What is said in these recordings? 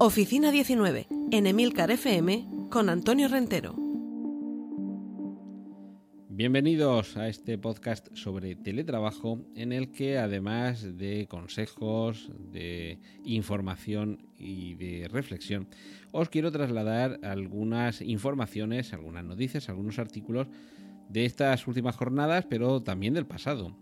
Oficina 19, en Emilcar FM, con Antonio Rentero. Bienvenidos a este podcast sobre teletrabajo en el que además de consejos, de información y de reflexión, os quiero trasladar algunas informaciones, algunas noticias, algunos artículos de estas últimas jornadas, pero también del pasado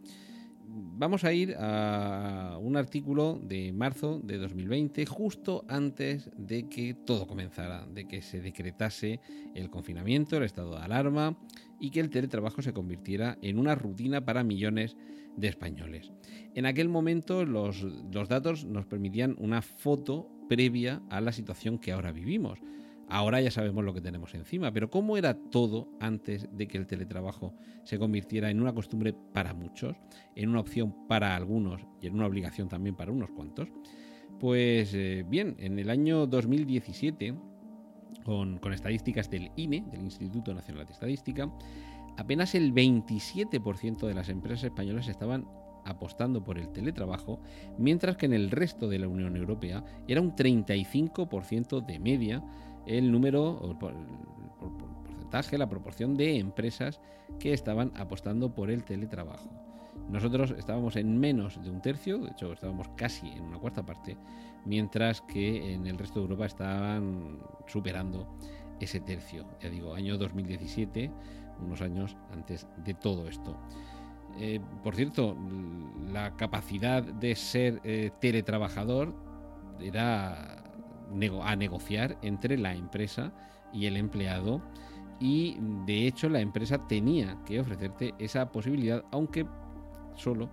vamos a ir a un artículo de marzo de 2020, justo antes de que todo comenzara, de que se decretase el confinamiento, el estado de alarma y que el teletrabajo se convirtiera en una rutina para millones de españoles. En aquel momento los, los datos nos permitían una foto previa a la situación que ahora vivimos. Ahora ya sabemos lo que tenemos encima, pero ¿cómo era todo antes de que el teletrabajo se convirtiera en una costumbre para muchos, en una opción para algunos y en una obligación también para unos cuantos? Pues eh, bien, en el año 2017, con, con estadísticas del INE, del Instituto Nacional de Estadística, apenas el 27% de las empresas españolas estaban apostando por el teletrabajo, mientras que en el resto de la Unión Europea era un 35% de media el número, o el porcentaje, la proporción de empresas que estaban apostando por el teletrabajo. Nosotros estábamos en menos de un tercio, de hecho estábamos casi en una cuarta parte, mientras que en el resto de Europa estaban superando ese tercio. Ya digo, año 2017, unos años antes de todo esto. Eh, por cierto, la capacidad de ser eh, teletrabajador era a negociar entre la empresa y el empleado. Y de hecho la empresa tenía que ofrecerte esa posibilidad, aunque solo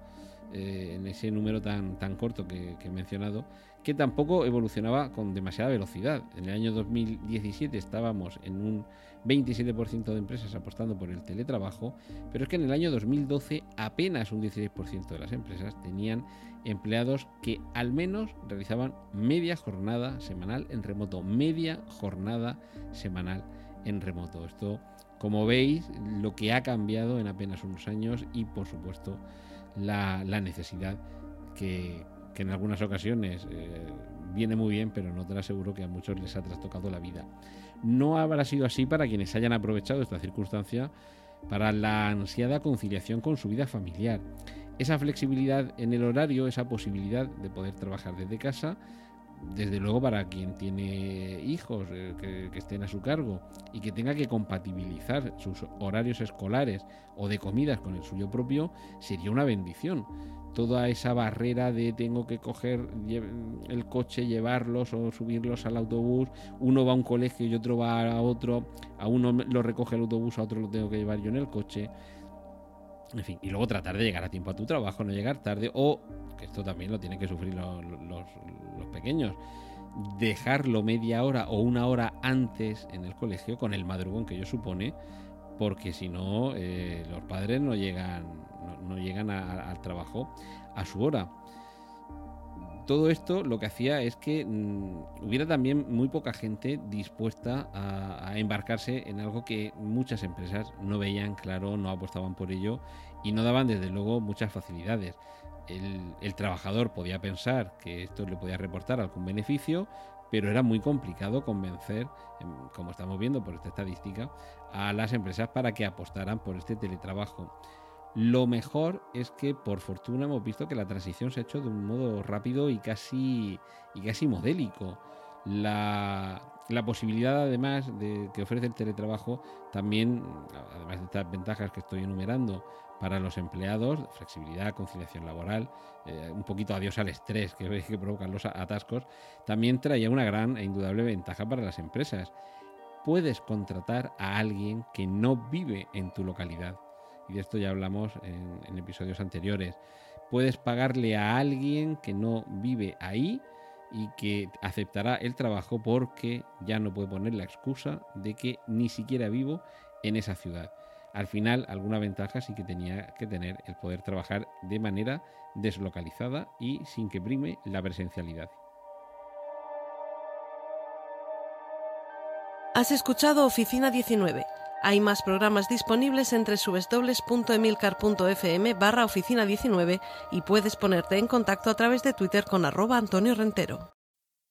eh, en ese número tan, tan corto que, he mencionado, que tampoco evolucionaba con demasiada velocidad. En el año 2017 estábamos en un 27% de empresas apostando por el teletrabajo, pero es que en el año 2012 apenas un 16% de las empresas tenían empleados que al menos realizaban media jornada semanal en remoto, media jornada semanal en remoto. Esto, como veis, lo que ha cambiado en apenas unos años y por supuesto la, necesidad que, en algunas ocasiones eh, viene muy bien, pero no te lo aseguro que a muchos les ha trastocado la vida. No habrá sido así para quienes hayan aprovechado esta circunstancia para la ansiada conciliación con su vida familiar esa flexibilidad en el horario, esa posibilidad de poder trabajar desde casa, desde luego para quien tiene hijos eh, que, estén a su cargo y que tenga que compatibilizar sus horarios escolares o de comidas con el suyo propio, sería una bendición. Toda esa barrera de tengo que coger el coche, llevarlos o subirlos al autobús, uno va a un colegio y otro va a otro, a uno lo recoge el autobús, a otro lo tengo que llevar yo en el coche. En fin, y luego tratar de llegar a tiempo a tu trabajo, no llegar tarde, o, que esto también lo tienen que sufrir los, pequeños, dejarlo media hora o una hora antes en el colegio con el madrugón que ello supone, porque si no, eh, los padres no llegan, no, llegan al trabajo a su hora todo esto lo que hacía es que mm, hubiera también muy poca gente dispuesta a, embarcarse en algo que muchas empresas no veían claro, no apostaban por ello y no daban desde luego muchas facilidades. El, trabajador podía pensar que esto le podía reportar algún beneficio, pero era muy complicado convencer, em, como estamos viendo por esta estadística, a las empresas para que apostaran por este teletrabajo. Lo mejor es que por fortuna hemos visto que la transición se ha hecho de un modo rápido y casi, y casi modélico. La, la posibilidad además de que ofrece el teletrabajo también, además de estas ventajas que estoy enumerando para los empleados, flexibilidad, conciliación laboral, eh, un poquito adiós al estrés que, que provocan los atascos, también traía una gran e indudable ventaja para las empresas. Puedes contratar a alguien que no vive en tu localidad y de esto ya hablamos en, episodios anteriores. Puedes pagarle a alguien que no vive ahí y que aceptará el trabajo porque ya no puede poner la excusa de que ni siquiera vivo en esa ciudad. Al final, alguna ventaja sí que tenía que tener el poder trabajar de manera deslocalizada y sin que prime la presencialidad. Has escuchado Oficina 19 hay más programas disponibles entre www.emilcar.fm barra oficina 19 y puedes ponerte en contacto a través de Twitter con arroba Antonio Rentero.